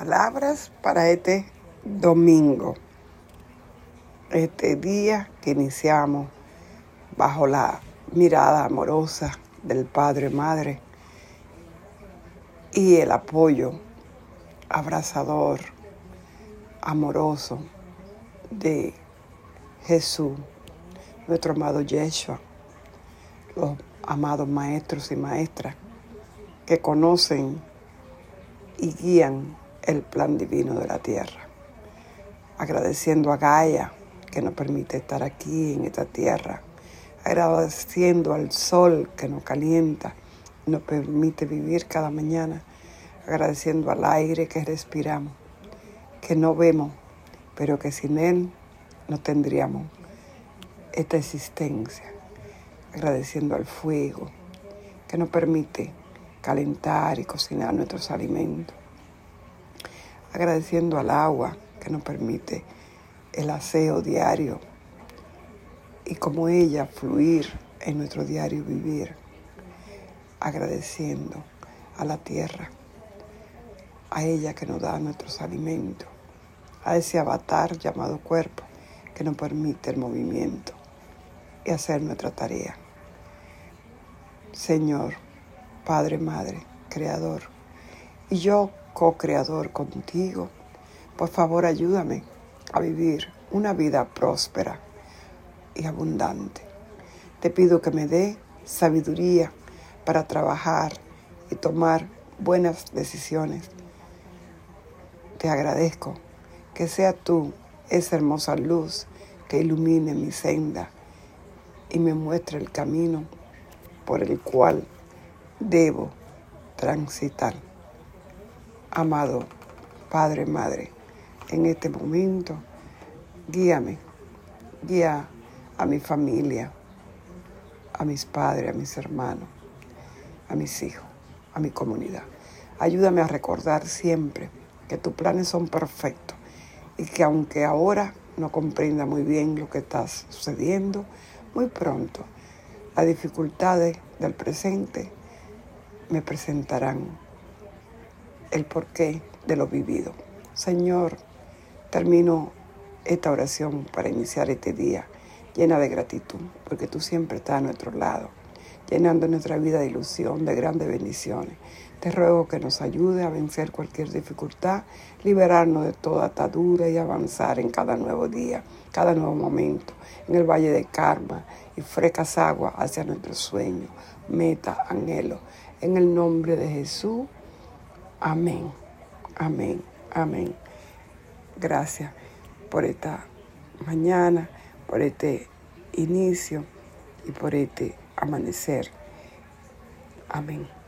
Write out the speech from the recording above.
Palabras para este domingo, este día que iniciamos bajo la mirada amorosa del Padre Madre y el apoyo abrazador, amoroso de Jesús, nuestro amado Yeshua, los amados maestros y maestras que conocen y guían el plan divino de la tierra. Agradeciendo a Gaia que nos permite estar aquí en esta tierra. Agradeciendo al sol que nos calienta nos permite vivir cada mañana. Agradeciendo al aire que respiramos, que no vemos, pero que sin él no tendríamos esta existencia. Agradeciendo al fuego que nos permite calentar y cocinar nuestros alimentos. Agradeciendo al agua que nos permite el aseo diario y como ella fluir en nuestro diario vivir. Agradeciendo a la tierra, a ella que nos da nuestros alimentos, a ese avatar llamado cuerpo que nos permite el movimiento y hacer nuestra tarea. Señor, Padre, Madre, Creador, y yo co-creador contigo, por favor ayúdame a vivir una vida próspera y abundante. Te pido que me dé sabiduría para trabajar y tomar buenas decisiones. Te agradezco que sea tú esa hermosa luz que ilumine mi senda y me muestre el camino por el cual debo transitar. Amado Padre, Madre, en este momento, guíame, guía a mi familia, a mis padres, a mis hermanos, a mis hijos, a mi comunidad. Ayúdame a recordar siempre que tus planes son perfectos y que aunque ahora no comprenda muy bien lo que está sucediendo, muy pronto las dificultades del presente me presentarán el porqué de lo vivido. Señor, termino esta oración para iniciar este día llena de gratitud, porque tú siempre estás a nuestro lado, llenando nuestra vida de ilusión, de grandes bendiciones. Te ruego que nos ayude a vencer cualquier dificultad, liberarnos de toda atadura y avanzar en cada nuevo día, cada nuevo momento, en el valle de karma y frescas aguas hacia nuestro sueño, meta, anhelo en el nombre de Jesús. Amén. Amén. Amén. Gracias por esta mañana, por este inicio y por este amanecer. Amén.